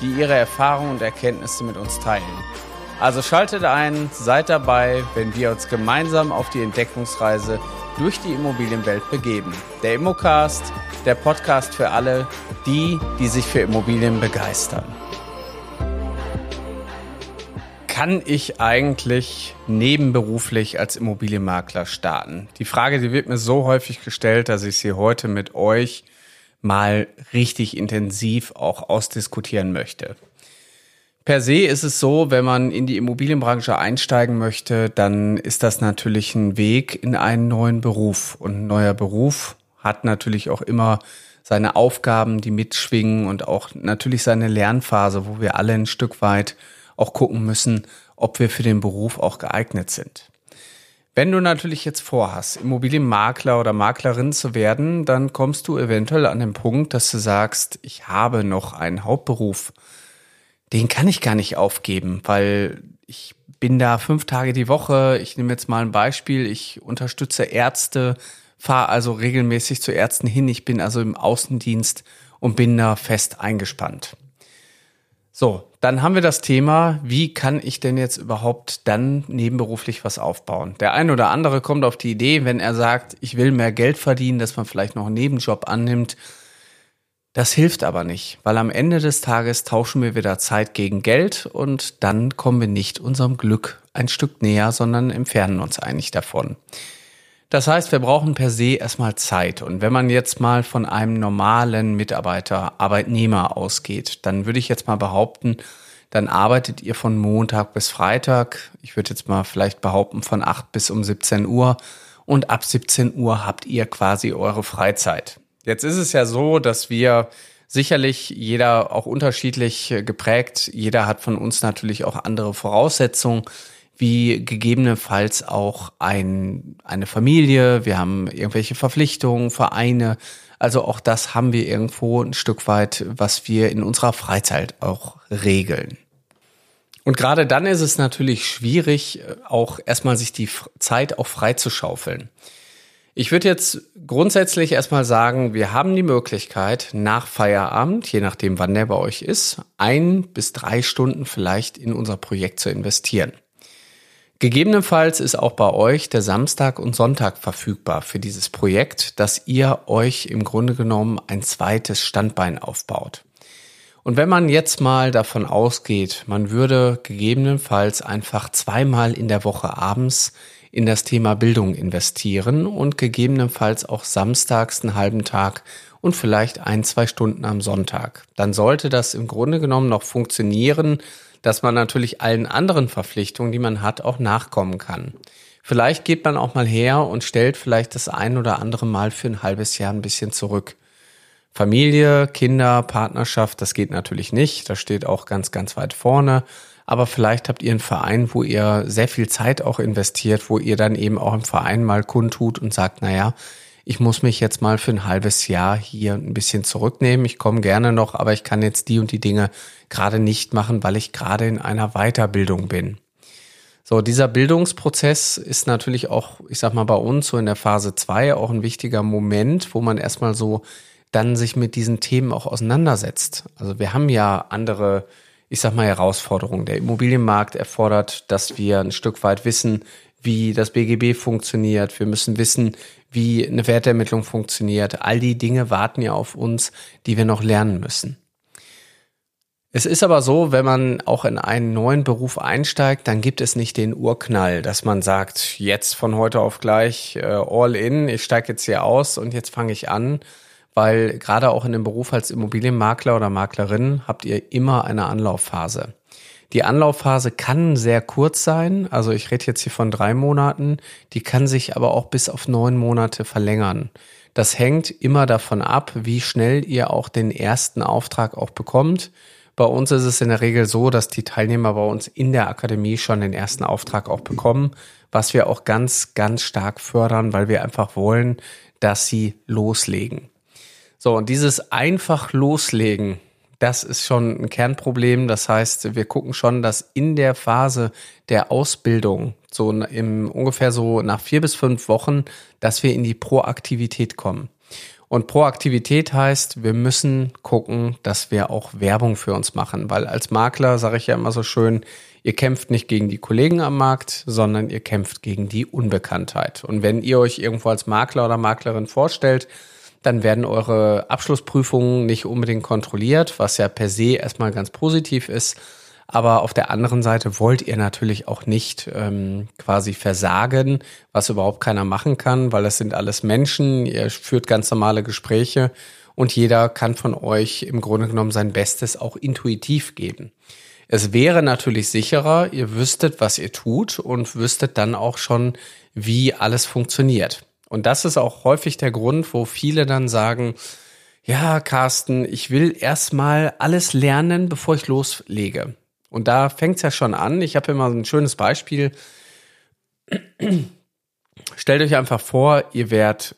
die ihre Erfahrungen und Erkenntnisse mit uns teilen. Also schaltet ein, seid dabei, wenn wir uns gemeinsam auf die Entdeckungsreise durch die Immobilienwelt begeben. Der Immocast, der Podcast für alle, die, die sich für Immobilien begeistern. Kann ich eigentlich nebenberuflich als Immobilienmakler starten? Die Frage, die wird mir so häufig gestellt, dass ich sie heute mit euch mal richtig intensiv auch ausdiskutieren möchte. Per se ist es so, wenn man in die Immobilienbranche einsteigen möchte, dann ist das natürlich ein Weg in einen neuen Beruf. Und ein neuer Beruf hat natürlich auch immer seine Aufgaben, die mitschwingen und auch natürlich seine Lernphase, wo wir alle ein Stück weit auch gucken müssen, ob wir für den Beruf auch geeignet sind. Wenn du natürlich jetzt vorhast, Immobilienmakler oder Maklerin zu werden, dann kommst du eventuell an den Punkt, dass du sagst, ich habe noch einen Hauptberuf. Den kann ich gar nicht aufgeben, weil ich bin da fünf Tage die Woche. Ich nehme jetzt mal ein Beispiel. Ich unterstütze Ärzte, fahre also regelmäßig zu Ärzten hin. Ich bin also im Außendienst und bin da fest eingespannt. So, dann haben wir das Thema, wie kann ich denn jetzt überhaupt dann nebenberuflich was aufbauen? Der ein oder andere kommt auf die Idee, wenn er sagt, ich will mehr Geld verdienen, dass man vielleicht noch einen Nebenjob annimmt. Das hilft aber nicht, weil am Ende des Tages tauschen wir wieder Zeit gegen Geld und dann kommen wir nicht unserem Glück ein Stück näher, sondern entfernen uns eigentlich davon. Das heißt, wir brauchen per se erstmal Zeit. Und wenn man jetzt mal von einem normalen Mitarbeiter, Arbeitnehmer ausgeht, dann würde ich jetzt mal behaupten, dann arbeitet ihr von Montag bis Freitag. Ich würde jetzt mal vielleicht behaupten von 8 bis um 17 Uhr. Und ab 17 Uhr habt ihr quasi eure Freizeit. Jetzt ist es ja so, dass wir sicherlich jeder auch unterschiedlich geprägt. Jeder hat von uns natürlich auch andere Voraussetzungen wie gegebenenfalls auch ein, eine Familie, wir haben irgendwelche Verpflichtungen, Vereine. Also auch das haben wir irgendwo ein Stück weit, was wir in unserer Freizeit auch regeln. Und gerade dann ist es natürlich schwierig, auch erstmal sich die Zeit auch frei zu schaufeln. Ich würde jetzt grundsätzlich erstmal sagen, wir haben die Möglichkeit, nach Feierabend, je nachdem wann der bei euch ist, ein bis drei Stunden vielleicht in unser Projekt zu investieren. Gegebenenfalls ist auch bei euch der Samstag und Sonntag verfügbar für dieses Projekt, dass ihr euch im Grunde genommen ein zweites Standbein aufbaut. Und wenn man jetzt mal davon ausgeht, man würde gegebenenfalls einfach zweimal in der Woche abends in das Thema Bildung investieren und gegebenenfalls auch samstags einen halben Tag und vielleicht ein, zwei Stunden am Sonntag, dann sollte das im Grunde genommen noch funktionieren, dass man natürlich allen anderen Verpflichtungen, die man hat, auch nachkommen kann. Vielleicht geht man auch mal her und stellt vielleicht das ein oder andere Mal für ein halbes Jahr ein bisschen zurück. Familie, Kinder, Partnerschaft, das geht natürlich nicht. Das steht auch ganz, ganz weit vorne. Aber vielleicht habt ihr einen Verein, wo ihr sehr viel Zeit auch investiert, wo ihr dann eben auch im Verein mal kundtut und sagt, naja, ich muss mich jetzt mal für ein halbes Jahr hier ein bisschen zurücknehmen. Ich komme gerne noch, aber ich kann jetzt die und die Dinge gerade nicht machen, weil ich gerade in einer Weiterbildung bin. So, dieser Bildungsprozess ist natürlich auch, ich sag mal, bei uns so in der Phase zwei auch ein wichtiger Moment, wo man erstmal so dann sich mit diesen Themen auch auseinandersetzt. Also wir haben ja andere, ich sag mal, Herausforderungen. Der Immobilienmarkt erfordert, dass wir ein Stück weit wissen, wie das BGB funktioniert. Wir müssen wissen, wie eine Wertermittlung funktioniert. All die Dinge warten ja auf uns, die wir noch lernen müssen. Es ist aber so, wenn man auch in einen neuen Beruf einsteigt, dann gibt es nicht den Urknall, dass man sagt, jetzt von heute auf gleich äh, all in, ich steige jetzt hier aus und jetzt fange ich an, weil gerade auch in dem Beruf als Immobilienmakler oder Maklerin habt ihr immer eine Anlaufphase. Die Anlaufphase kann sehr kurz sein, also ich rede jetzt hier von drei Monaten, die kann sich aber auch bis auf neun Monate verlängern. Das hängt immer davon ab, wie schnell ihr auch den ersten Auftrag auch bekommt, Bei uns ist es in der Regel so, dass die Teilnehmer bei uns in der Akademie schon den ersten Auftrag auch bekommen, was wir auch ganz, ganz stark fördern, weil wir einfach wollen, dass sie loslegen. So, und dieses einfach loslegen, das ist schon ein Kernproblem. Das heißt, wir gucken schon, dass in der Phase der Ausbildung, so im ungefähr so nach vier bis fünf Wochen, dass wir in die Proaktivität kommen. Und Proaktivität heißt, wir müssen gucken, dass wir auch Werbung für uns machen, weil als Makler sage ich ja immer so schön, ihr kämpft nicht gegen die Kollegen am Markt, sondern ihr kämpft gegen die Unbekanntheit. Und wenn ihr euch irgendwo als Makler oder Maklerin vorstellt, dann werden eure Abschlussprüfungen nicht unbedingt kontrolliert, was ja per se erstmal ganz positiv ist. Aber auf der anderen Seite wollt ihr natürlich auch nicht ähm, quasi versagen, was überhaupt keiner machen kann, weil das sind alles Menschen, ihr führt ganz normale Gespräche und jeder kann von euch im Grunde genommen sein Bestes auch intuitiv geben. Es wäre natürlich sicherer, ihr wüsstet, was ihr tut und wüsstet dann auch schon, wie alles funktioniert. Und das ist auch häufig der Grund, wo viele dann sagen, ja, Carsten, ich will erstmal alles lernen, bevor ich loslege. Und da fängt es ja schon an. Ich habe immer ein schönes Beispiel. Stellt euch einfach vor, ihr wärt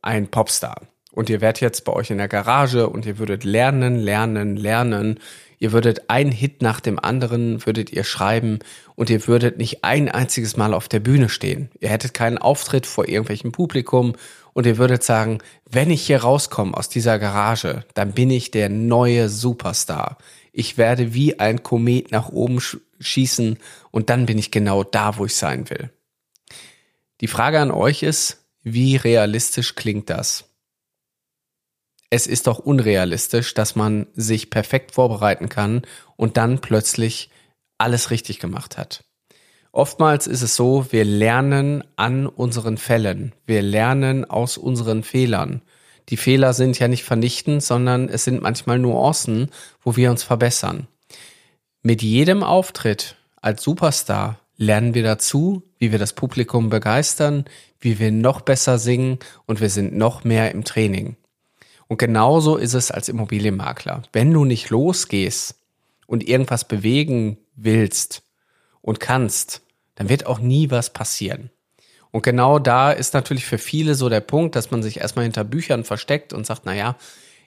ein Popstar und ihr wärt jetzt bei euch in der Garage und ihr würdet lernen, lernen, lernen. Ihr würdet ein Hit nach dem anderen, würdet ihr schreiben und ihr würdet nicht ein einziges Mal auf der Bühne stehen. Ihr hättet keinen Auftritt vor irgendwelchem Publikum und ihr würdet sagen, wenn ich hier rauskomme aus dieser Garage, dann bin ich der neue Superstar. Ich werde wie ein Komet nach oben schießen und dann bin ich genau da, wo ich sein will. Die Frage an euch ist, wie realistisch klingt das? Es ist doch unrealistisch, dass man sich perfekt vorbereiten kann und dann plötzlich alles richtig gemacht hat. Oftmals ist es so, wir lernen an unseren Fällen, wir lernen aus unseren Fehlern. Die Fehler sind ja nicht vernichtend, sondern es sind manchmal Nuancen, wo wir uns verbessern. Mit jedem Auftritt als Superstar lernen wir dazu, wie wir das Publikum begeistern, wie wir noch besser singen und wir sind noch mehr im Training. Und genauso ist es als Immobilienmakler. Wenn du nicht losgehst und irgendwas bewegen willst und kannst, dann wird auch nie was passieren. Und genau da ist natürlich für viele so der Punkt, dass man sich erstmal hinter Büchern versteckt und sagt, na ja,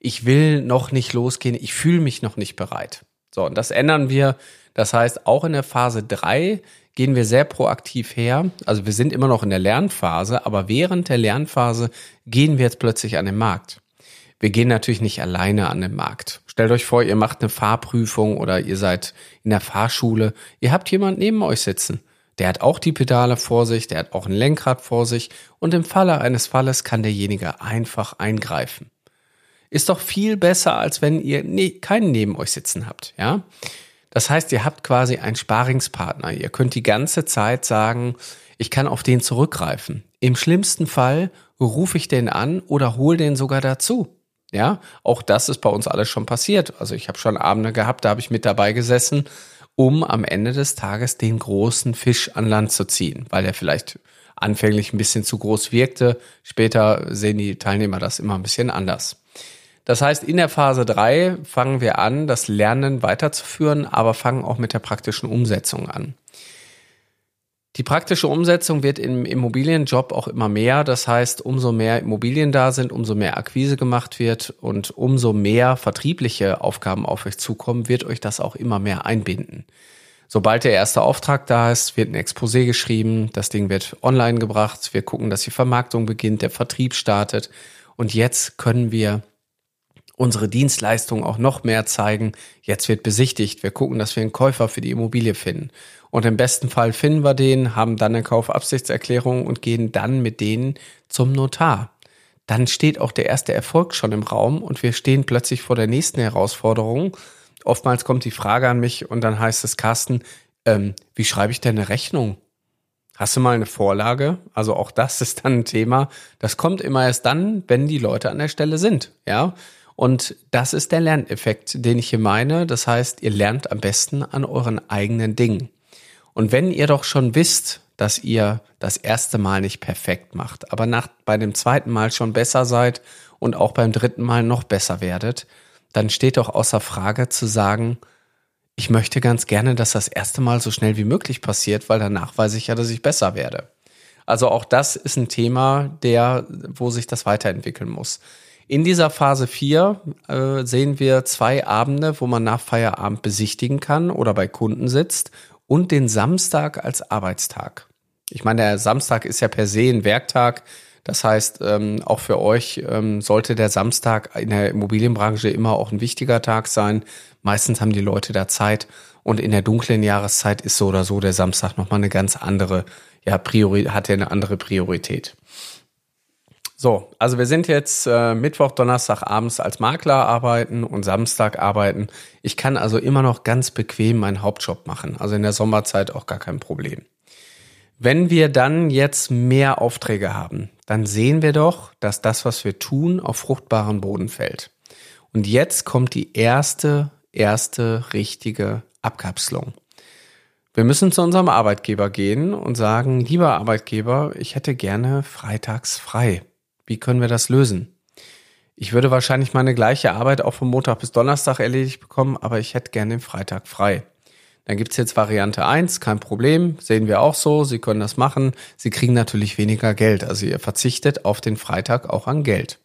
ich will noch nicht losgehen, ich fühle mich noch nicht bereit. So, und das ändern wir. Das heißt, auch in der Phase drei gehen wir sehr proaktiv her. Also wir sind immer noch in der Lernphase, aber während der Lernphase gehen wir jetzt plötzlich an den Markt. Wir gehen natürlich nicht alleine an den Markt. Stellt euch vor, ihr macht eine Fahrprüfung oder ihr seid in der Fahrschule. Ihr habt jemand neben euch sitzen. Der hat auch die Pedale vor sich, der hat auch ein Lenkrad vor sich und im Falle eines Falles kann derjenige einfach eingreifen. Ist doch viel besser, als wenn ihr ne keinen neben euch sitzen habt, ja? Das heißt, ihr habt quasi einen Sparingspartner. Ihr könnt die ganze Zeit sagen, ich kann auf den zurückgreifen. Im schlimmsten Fall rufe ich den an oder hol den sogar dazu. Ja, auch das ist bei uns alles schon passiert. Also ich habe schon Abende gehabt, da habe ich mit dabei gesessen, um am Ende des Tages den großen Fisch an Land zu ziehen, weil er vielleicht anfänglich ein bisschen zu groß wirkte. Später sehen die Teilnehmer das immer ein bisschen anders. Das heißt, in der Phase drei fangen wir an, das Lernen weiterzuführen, aber fangen auch mit der praktischen Umsetzung an. Die praktische Umsetzung wird im Immobilienjob auch immer mehr. Das heißt, umso mehr Immobilien da sind, umso mehr Akquise gemacht wird und umso mehr vertriebliche Aufgaben auf euch zukommen, wird euch das auch immer mehr einbinden. Sobald der erste Auftrag da ist, wird ein Exposé geschrieben, das Ding wird online gebracht, wir gucken, dass die Vermarktung beginnt, der Vertrieb startet und jetzt können wir unsere Dienstleistung auch noch mehr zeigen. Jetzt wird besichtigt, wir gucken, dass wir einen Käufer für die Immobilie finden. Und im besten Fall finden wir den, haben dann eine Kaufabsichtserklärung und gehen dann mit denen zum Notar. Dann steht auch der erste Erfolg schon im Raum und wir stehen plötzlich vor der nächsten Herausforderung. Oftmals kommt die Frage an mich und dann heißt es, Carsten, ähm, wie schreibe ich denn eine Rechnung? Hast du mal eine Vorlage? Also auch das ist dann ein Thema. Das kommt immer erst dann, wenn die Leute an der Stelle sind. Ja. Und das ist der Lerneffekt, den ich hier meine. Das heißt, ihr lernt am besten an euren eigenen Dingen. Und wenn ihr doch schon wisst, dass ihr das erste Mal nicht perfekt macht, aber nach, bei dem zweiten Mal schon besser seid und auch beim dritten Mal noch besser werdet, dann steht doch außer Frage zu sagen, ich möchte ganz gerne, dass das erste Mal so schnell wie möglich passiert, weil danach weiß ich ja, dass ich besser werde. Also auch das ist ein Thema, der, wo sich das weiterentwickeln muss. In dieser Phase 4 äh, sehen wir zwei Abende, wo man nach Feierabend besichtigen kann oder bei Kunden sitzt und den Samstag als Arbeitstag. Ich meine, der Samstag ist ja per se ein Werktag. Das heißt, ähm, auch für euch ähm, sollte der Samstag in der Immobilienbranche immer auch ein wichtiger Tag sein. Meistens haben die Leute da Zeit und in der dunklen Jahreszeit ist so oder so der Samstag nochmal eine ganz andere, ja, Priori hat ja eine andere Priorität. So, also wir sind jetzt äh, Mittwoch, Donnerstag abends als Makler arbeiten und Samstag arbeiten. Ich kann also immer noch ganz bequem meinen Hauptjob machen. Also in der Sommerzeit auch gar kein Problem. Wenn wir dann jetzt mehr Aufträge haben, dann sehen wir doch, dass das, was wir tun, auf fruchtbaren Boden fällt. Und jetzt kommt die erste, erste richtige Abkapselung. Wir müssen zu unserem Arbeitgeber gehen und sagen, lieber Arbeitgeber, ich hätte gerne freitags frei. Wie können wir das lösen? Ich würde wahrscheinlich meine gleiche Arbeit auch von Montag bis Donnerstag erledigt bekommen, aber ich hätte gerne den Freitag frei. Dann gibt's jetzt Variante eins, kein Problem, sehen wir auch so, Sie können das machen. Sie kriegen natürlich weniger Geld, also ihr verzichtet auf den Freitag auch an Geld.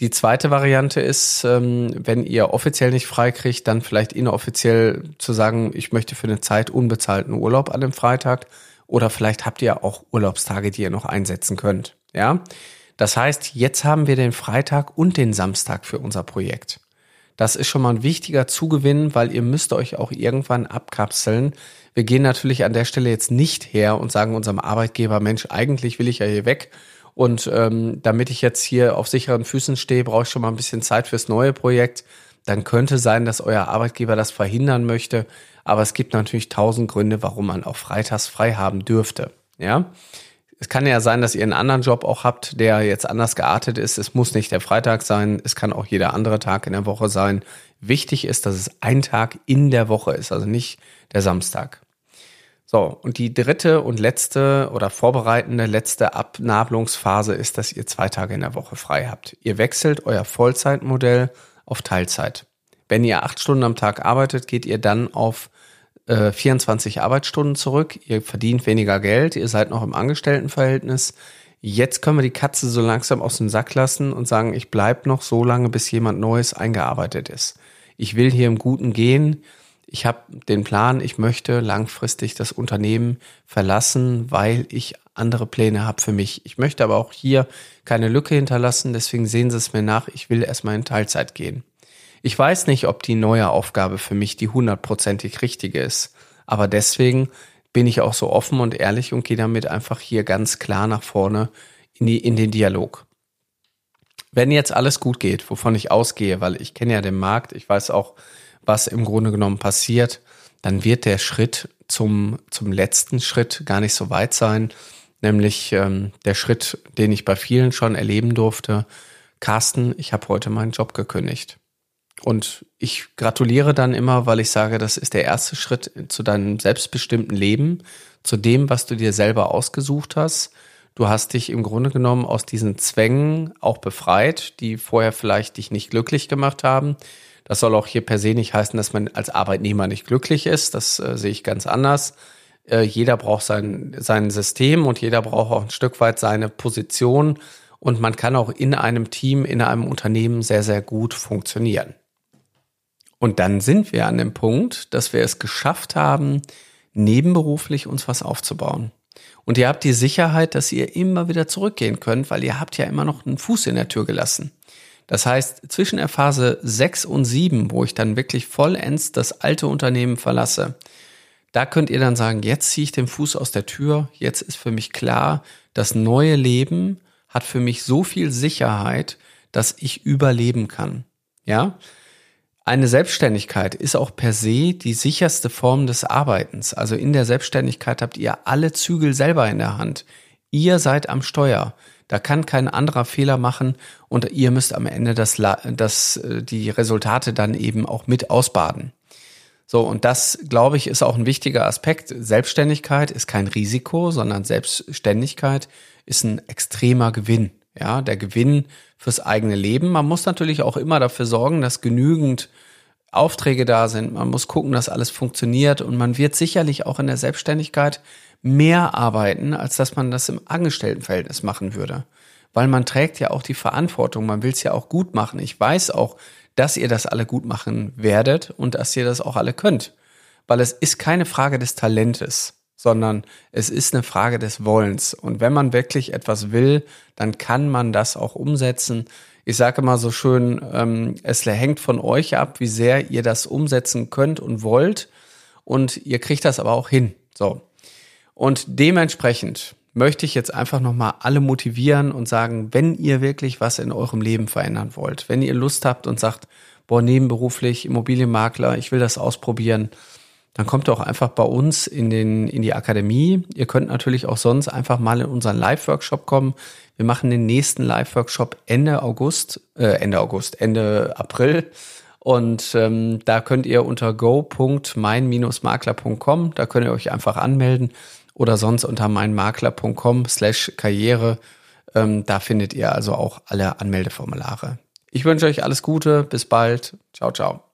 Die zweite Variante ist, ähm, wenn ihr offiziell nicht frei kriegt, dann vielleicht inoffiziell zu sagen, ich möchte für eine Zeit unbezahlten Urlaub an dem Freitag oder vielleicht habt ihr auch Urlaubstage, die ihr noch einsetzen könnt. Ja, das heißt, jetzt haben wir den Freitag und den Samstag für unser Projekt. Das ist schon mal ein wichtiger Zugewinn, weil ihr müsst euch auch irgendwann abkapseln. Wir gehen natürlich an der Stelle jetzt nicht her und sagen unserem Arbeitgeber, Mensch, eigentlich will ich ja hier weg. Und ähm, damit ich jetzt hier auf sicheren Füßen stehe, brauche ich schon mal ein bisschen Zeit fürs neue Projekt. Dann könnte sein, dass euer Arbeitgeber das verhindern möchte. Aber es gibt natürlich tausend Gründe, warum man auch freitags frei haben dürfte. Ja. Es kann ja sein, dass ihr einen anderen Job auch habt, der jetzt anders geartet ist. Es muss nicht der Freitag sein, es kann auch jeder andere Tag in der Woche sein. Wichtig ist, dass es ein Tag in der Woche ist, also nicht der Samstag. So, und die dritte und letzte oder vorbereitende letzte Abnabelungsphase ist, dass ihr zwei Tage in der Woche frei habt. Ihr wechselt euer Vollzeitmodell auf Teilzeit. Wenn ihr acht Stunden am Tag arbeitet, geht ihr dann auf äh, 24 Arbeitsstunden zurück, ihr verdient weniger Geld, ihr seid noch im Angestelltenverhältnis. Jetzt können wir die Katze so langsam aus dem Sack lassen und sagen, ich bleib noch so lange, bis jemand Neues eingearbeitet ist. Ich will hier im Guten gehen. Ich habe den Plan, ich möchte langfristig das Unternehmen verlassen, weil ich andere Pläne habe für mich. Ich möchte aber auch hier keine Lücke hinterlassen, deswegen sehen Sie es mir nach, ich will erstmal in Teilzeit gehen. Ich weiß nicht, ob die neue Aufgabe für mich die hundertprozentig richtige ist. Aber deswegen bin ich auch so offen und ehrlich und gehe damit einfach hier ganz klar nach vorne in, die, in den Dialog. Wenn jetzt alles gut geht, wovon ich ausgehe, weil ich kenne ja den Markt, ich weiß auch, was im Grunde genommen passiert, dann wird der Schritt zum, zum letzten Schritt gar nicht so weit sein, nämlich ähm, der Schritt, den ich bei vielen schon erleben durfte. Carsten, ich habe heute meinen Job gekündigt. Und ich gratuliere dann immer, weil ich sage, das ist der erste Schritt zu deinem selbstbestimmten Leben, zu dem, was du dir selber ausgesucht hast. Du hast dich im Grunde genommen aus diesen Zwängen auch befreit, die vorher vielleicht dich nicht glücklich gemacht haben. Das soll auch hier per se nicht heißen, dass man als Arbeitnehmer nicht glücklich ist. Das äh, sehe ich ganz anders. Äh, jeder braucht sein, sein System und jeder braucht auch ein Stück weit seine Position. Und man kann auch in einem Team, in einem Unternehmen sehr, sehr gut funktionieren. Und dann sind wir an dem Punkt, dass wir es geschafft haben, nebenberuflich uns was aufzubauen. Und ihr habt die Sicherheit, dass ihr immer wieder zurückgehen könnt, weil ihr habt ja immer noch einen Fuß in der Tür gelassen. Das heißt, zwischen der Phase 6 und 7, wo ich dann wirklich vollends das alte Unternehmen verlasse, da könnt ihr dann sagen, jetzt ziehe ich den Fuß aus der Tür, jetzt ist für mich klar, das neue Leben hat für mich so viel Sicherheit, dass ich überleben kann. Ja? Eine Selbstständigkeit ist auch per se die sicherste Form des Arbeitens. Also in der Selbstständigkeit habt ihr alle Zügel selber in der Hand. Ihr seid am Steuer. Da kann kein anderer Fehler machen und ihr müsst am Ende das, das, äh, die Resultate dann eben auch mit ausbaden. So, und das, glaube ich, ist auch ein wichtiger Aspekt. Selbstständigkeit ist kein Risiko, sondern Selbstständigkeit ist ein extremer Gewinn. Ja, der Gewinn fürs eigene Leben. Man muss natürlich auch immer dafür sorgen, dass genügend Aufträge da sind. Man muss gucken, dass alles funktioniert und man wird sicherlich auch in der Selbstständigkeit mehr arbeiten, als dass man das im Angestelltenverhältnis machen würde. Weil man trägt ja auch die Verantwortung, man will es ja auch gut machen. Ich weiß auch, dass ihr das alle gut machen werdet und dass ihr das auch alle könnt. Weil es ist keine Frage des Talentes, sondern es ist eine Frage des Wollens. Und wenn man wirklich etwas will, dann kann man das auch umsetzen. Ich sage immer so schön, ähm, es hängt von euch ab, wie sehr ihr das umsetzen könnt und wollt. Und ihr kriegt das aber auch hin. So. Und dementsprechend möchte ich jetzt einfach nochmal alle motivieren und sagen, wenn ihr wirklich was in eurem Leben verändern wollt, wenn ihr Lust habt und sagt, boah, nebenberuflich, Immobilienmakler, ich will das ausprobieren, dann kommt doch einfach bei uns in, den, in die Akademie. Ihr könnt natürlich auch sonst einfach mal in unseren Live-Workshop kommen. Wir machen den nächsten Live-Workshop Ende August, äh, Ende August, Ende April. Und ähm, da könnt ihr unter go.mein-makler.com, da könnt ihr euch einfach anmelden oder sonst unter meinmakler.com slash Karriere. Ähm, da findet ihr also auch alle Anmeldeformulare. Ich wünsche euch alles Gute, bis bald. Ciao, ciao.